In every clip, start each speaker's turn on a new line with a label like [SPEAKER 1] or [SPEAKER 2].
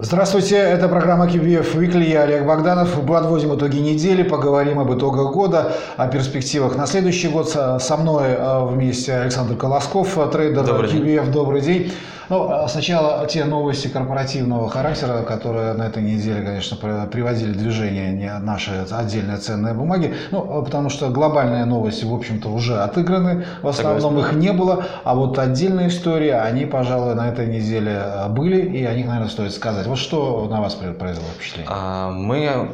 [SPEAKER 1] Здравствуйте, это программа KBF Weekly, я Олег Богданов. Подводим итоги недели, поговорим об итогах года, о перспективах на следующий год. Со мной э, вместе Александр Колосков, трейдер добрый. День. Добрый день. Ну, а сначала те новости корпоративного характера, которые на этой неделе, конечно, приводили движение не наши отдельные ценные бумаги. Ну, потому что глобальные новости, в общем-то, уже отыграны. В основном Согласен. их не было. А вот отдельные истории, они, пожалуй, на этой неделе были, и о них, наверное, стоит сказать. Вот что на вас произвело впечатление?
[SPEAKER 2] А, мы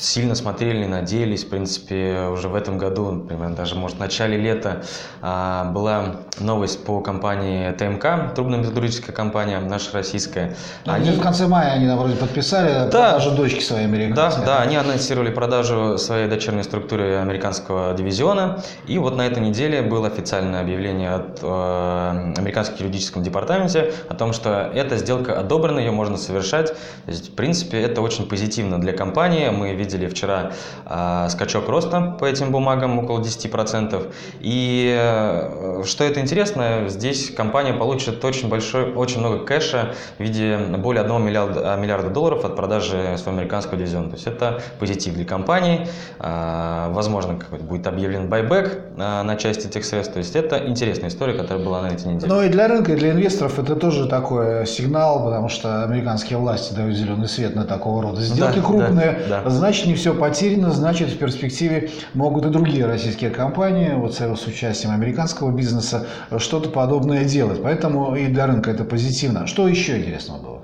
[SPEAKER 2] сильно смотрели, надеялись. В принципе, уже в этом году, например, даже, может, в начале лета а, была новость по компании ТМК, трубно-металлургическая компания, наша российская.
[SPEAKER 1] Ну, они... В конце мая они вроде подписали да, продажу дочки своей американской.
[SPEAKER 2] Да, да, они анонсировали продажу своей дочерней структуры американского дивизиона. И вот на этой неделе было официальное объявление от э, американского юридического департаменте о том, что эта сделка одобрена, ее можно совершать. То есть, в принципе, это очень позитивно для компании. Мы видим видели вчера э, скачок роста по этим бумагам около 10%. И э, что это интересно, здесь компания получит очень большой, очень много кэша в виде более 1 миллиарда, миллиарда долларов от продажи своего американского дивизиона. То есть это позитив для компании. Э, возможно, будет объявлен байбек э, на часть этих средств. То есть это интересная история, которая была на этой неделе.
[SPEAKER 1] Ну и для рынка, и для инвесторов это тоже такой сигнал, потому что американские власти дают зеленый свет на такого рода сделки да, крупные. Да, да. Значит, значит не все потеряно, значит в перспективе могут и другие российские компании, вот с участием американского бизнеса, что-то подобное делать. Поэтому и для рынка это позитивно. Что еще интересного было?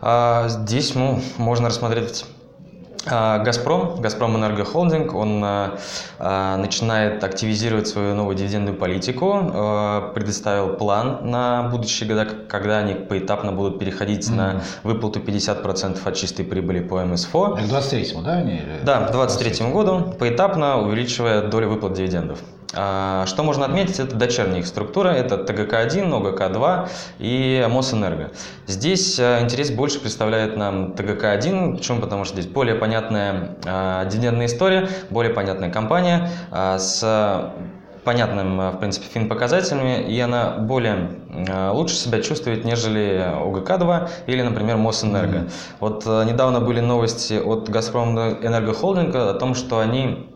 [SPEAKER 2] А, здесь ну, можно рассмотреть Газпром, Газпром Энергохолдинг, он а, а, начинает активизировать свою новую дивидендную политику, предоставил план на будущие года, когда они поэтапно будут переходить mm-hmm. на выплату 50% от чистой прибыли по МСФО.
[SPEAKER 1] К 23-му, да? Они,
[SPEAKER 2] да, к 23 году, поэтапно увеличивая долю выплат дивидендов. А, что можно отметить, это дочерняя их структура, это ТГК-1, ОГК-2 и Мосэнерго. Здесь а, интерес больше представляет нам ТГК-1, почему? Потому что здесь более понятная а, дивидендная история, более понятная компания с понятным, в принципе, фин-показателями, и она более лучше себя чувствует, нежели ОГК-2 или, например, Мосэнерго. Mm-hmm. Вот недавно были новости от Газпром Энергохолдинга о том, что они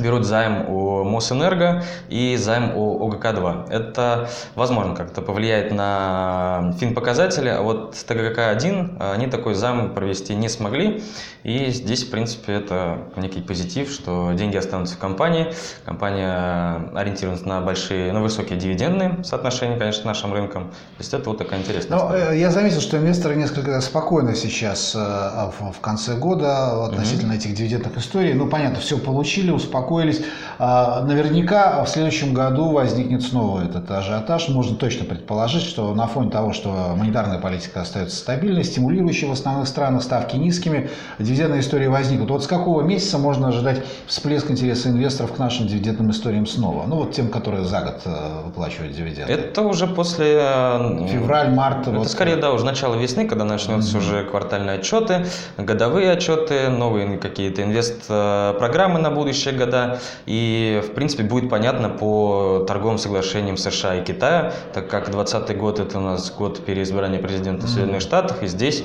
[SPEAKER 2] берут займ у Мосэнерго и займ у ОГК-2. Это, возможно, как-то повлияет на фин-показатели, а вот с ТГК-1 они такой займ провести не смогли. И здесь, в принципе, это некий позитив, что деньги останутся в компании. Компания ориентируется на большие, на высокие дивидендные соотношения, конечно, с нашим рынком. То есть это вот такая интересная
[SPEAKER 1] Но, история. Э, я заметил, что инвесторы несколько спокойно сейчас э, в конце года относительно mm-hmm. этих дивидендных историй. Ну, понятно, все получили, успокоились успокоились. А, наверняка в следующем году возникнет снова этот ажиотаж. Можно точно предположить, что на фоне того, что монетарная политика остается стабильной, стимулирующей в основных странах ставки низкими, дивидендные истории возникнут. Вот с какого месяца можно ожидать всплеск интереса инвесторов к нашим дивидендным историям снова? Ну вот тем, которые за год э, выплачивают дивиденды.
[SPEAKER 2] Это уже после...
[SPEAKER 1] Э, Февраль, март.
[SPEAKER 2] Это вот. скорее, да, уже начало весны, когда начнутся mm-hmm. уже квартальные отчеты, годовые отчеты, новые какие-то инвест-программы на будущее года года. И, в принципе, будет понятно по торговым соглашениям США и Китая, так как 2020 год – это у нас год переизбрания президента. Соединенных Штатов, и здесь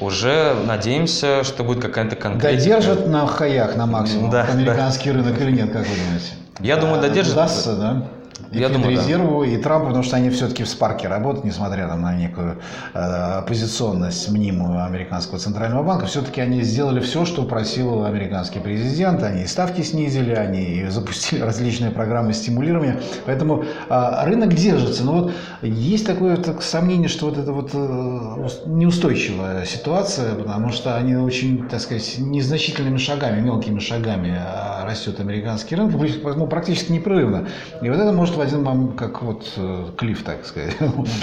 [SPEAKER 2] уже надеемся, что будет какая-то конкретика.
[SPEAKER 1] Додержат на хаях на максимум да, американский да. рынок или нет, как вы думаете?
[SPEAKER 2] Я думаю, додержат.
[SPEAKER 1] Удастся, да? И Я думаю, да. и Трампу, потому что они все-таки в спарке работают, несмотря там, на некую э, оппозиционность мнимую американского центрального банка. Все-таки они сделали все, что просил американский президент. Они и ставки снизили, они запустили различные программы стимулирования. Поэтому э, рынок держится. Но вот есть такое так, сомнение, что вот это вот э, неустойчивая ситуация, потому что они очень, так сказать, незначительными шагами, мелкими шагами э, растет американский рынок, ну, практически непрерывно. И вот это может в один момент, как вот э, клифф, так сказать.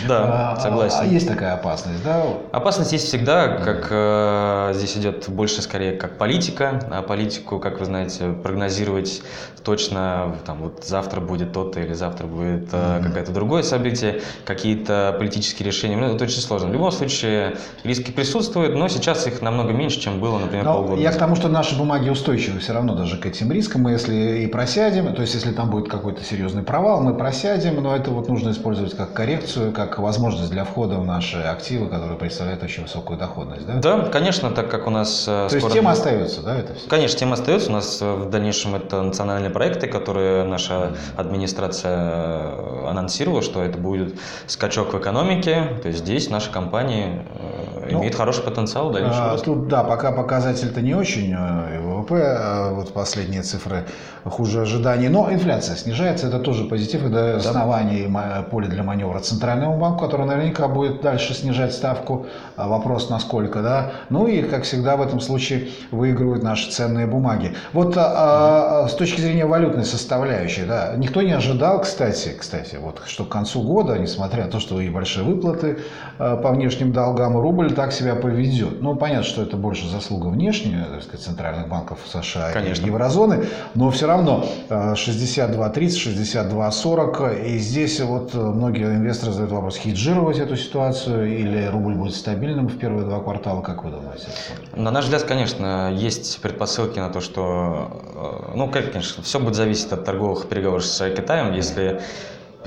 [SPEAKER 2] Да, а, согласен.
[SPEAKER 1] А, есть такая опасность, да?
[SPEAKER 2] Опасность есть всегда, как э, здесь идет больше скорее как политика, а политику, как вы знаете, прогнозировать точно, там вот завтра будет то-то или завтра будет э, какое-то другое событие, какие-то политические решения, ну, это очень сложно. В любом случае риски присутствуют, но сейчас их намного меньше, чем было, например, но полгода
[SPEAKER 1] Я к тому, что наши бумаги устойчивы все равно даже к этим риска. Мы если и просядем, то есть если там будет какой-то серьезный провал, мы просядем, но это вот нужно использовать как коррекцию, как возможность для входа в наши активы, которые представляют очень высокую доходность. Да,
[SPEAKER 2] да конечно, так как у нас...
[SPEAKER 1] Э, то скоро... есть тема остается, да, это все?
[SPEAKER 2] Конечно, тема остается. У нас в дальнейшем это национальные проекты, которые наша администрация э, анонсировала, что это будет скачок в экономике. То есть здесь наши компании ну, имеет хороший потенциал
[SPEAKER 1] дальнейшего а, Тут, да, пока показатель-то не очень, э, ВВП, а вот последние цифры хуже ожиданий, но инфляция снижается, это тоже позитив, это основание поле для маневра Центральному банку, который наверняка будет дальше снижать ставку, а вопрос насколько, да, ну и, как всегда, в этом случае выигрывают наши ценные бумаги. Вот а, а, с точки зрения валютной составляющей, да, никто не ожидал, кстати, кстати, вот, что к концу года, несмотря на то, что и большие выплаты а, по внешним долгам, рубль так себя поведет. Ну, понятно, что это больше заслуга внешняя, так сказать, центральных банков США Конечно. и еврозоны, но все равно 62.30, 62.40, и здесь вот многие инвесторы задают вопрос, хеджировать эту ситуацию или рубль будет стабильным в первые два квартала, как вы думаете?
[SPEAKER 2] На наш взгляд, конечно, есть предпосылки на то, что, э, ну, конечно, все будет зависеть от торговых переговоров с Китаем, если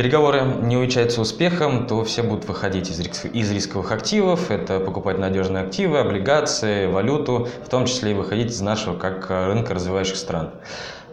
[SPEAKER 2] переговоры не увенчаются успехом, то все будут выходить из, риск, из рисковых активов, это покупать надежные активы, облигации, валюту, в том числе и выходить из нашего как рынка развивающих стран.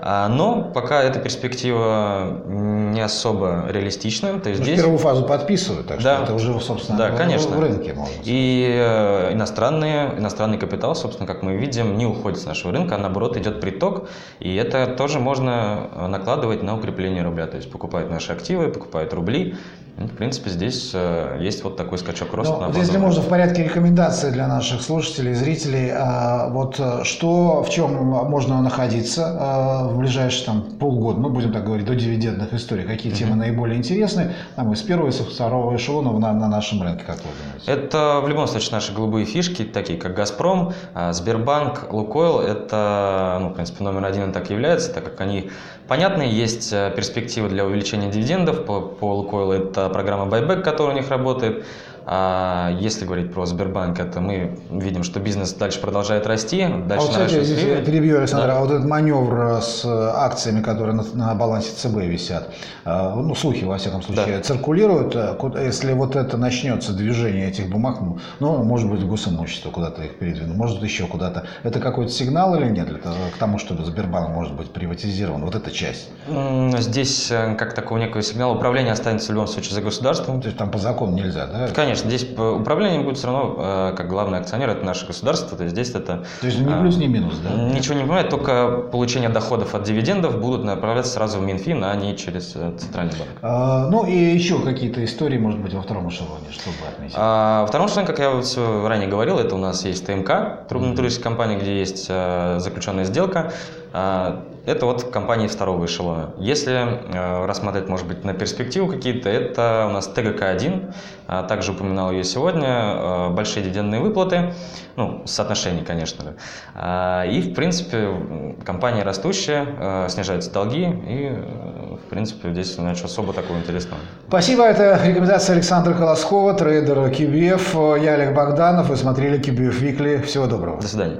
[SPEAKER 2] А, но пока эта перспектива не особо реалистична. То есть
[SPEAKER 1] ну, здесь... Первую фазу подписывают, так да. что это уже, собственно,
[SPEAKER 2] да, конечно.
[SPEAKER 1] в рынке можно
[SPEAKER 2] сказать. И э, иностранные, иностранный капитал, собственно, как мы видим, не уходит с нашего рынка, а наоборот идет приток. И это тоже можно накладывать на укрепление рубля. То есть покупают наши активы, покупают рубли, ну, в принципе, здесь э, есть вот такой скачок роста.
[SPEAKER 1] Ну, вот если можно, в порядке рекомендаций для наших слушателей, зрителей, а, вот э, что, в чем можно находиться а, в ближайшие там, полгода, мы будем так говорить, до дивидендных историй, какие темы mm-hmm. наиболее интересны, там, из первого и со второго эшелона на, на нашем рынке, как вы думаете?
[SPEAKER 2] Это в любом случае наши голубые фишки, такие как «Газпром», а, Сбербанк, «Лукойл», это, ну, в принципе, номер один и так является, так как они понятны, есть э, перспективы для увеличения дивидендов по, по «Лукойлу», это программа Buyback, которая у них работает. А если говорить про Сбербанк, это мы видим, что бизнес дальше продолжает расти. Дальше
[SPEAKER 1] а вот, кстати, здесь перебью, Александр, да. а вот этот маневр с акциями, которые на, на балансе ЦБ висят, а, ну, слухи, во всяком случае, да. циркулируют. А, если вот это начнется движение этих бумаг, ну, ну может быть, госимущество куда-то их передвинут, может еще куда-то. Это какой-то сигнал или нет к тому, чтобы Сбербанк может быть приватизирован? Вот эта часть.
[SPEAKER 2] Здесь э, как такого некого сигнала управление останется в любом случае за государством.
[SPEAKER 1] То есть там по закону нельзя, да?
[SPEAKER 2] Конечно конечно, здесь управление будет все равно, э, как главный акционер, это наше государство, то есть здесь это...
[SPEAKER 1] То есть ни плюс, ни минус, да?
[SPEAKER 2] Ничего не понимает, только получение доходов от дивидендов будут направляться сразу в Минфин, а не через э, Центральный банк.
[SPEAKER 1] А, ну и еще какие-то истории, может быть, во втором эшелоне, чтобы отметить?
[SPEAKER 2] А, во втором эшелоне, как я все ранее говорил, это у нас есть ТМК, трубная туристическая компания, где есть э, заключенная сделка. Это вот компании второго эшелона. Если э, рассмотреть, может быть, на перспективу какие-то, это у нас ТГК-1, а также упоминал ее сегодня, э, большие дивидендные выплаты, ну, соотношение, конечно же. А, и, в принципе, компания растущая, э, снижаются долги, и, в принципе, здесь ничего особо такого интересного.
[SPEAKER 1] Спасибо, это рекомендация Александра Колоскова, трейдер QBF. Я Олег Богданов, вы смотрели QBF Weekly. Всего доброго.
[SPEAKER 2] До свидания.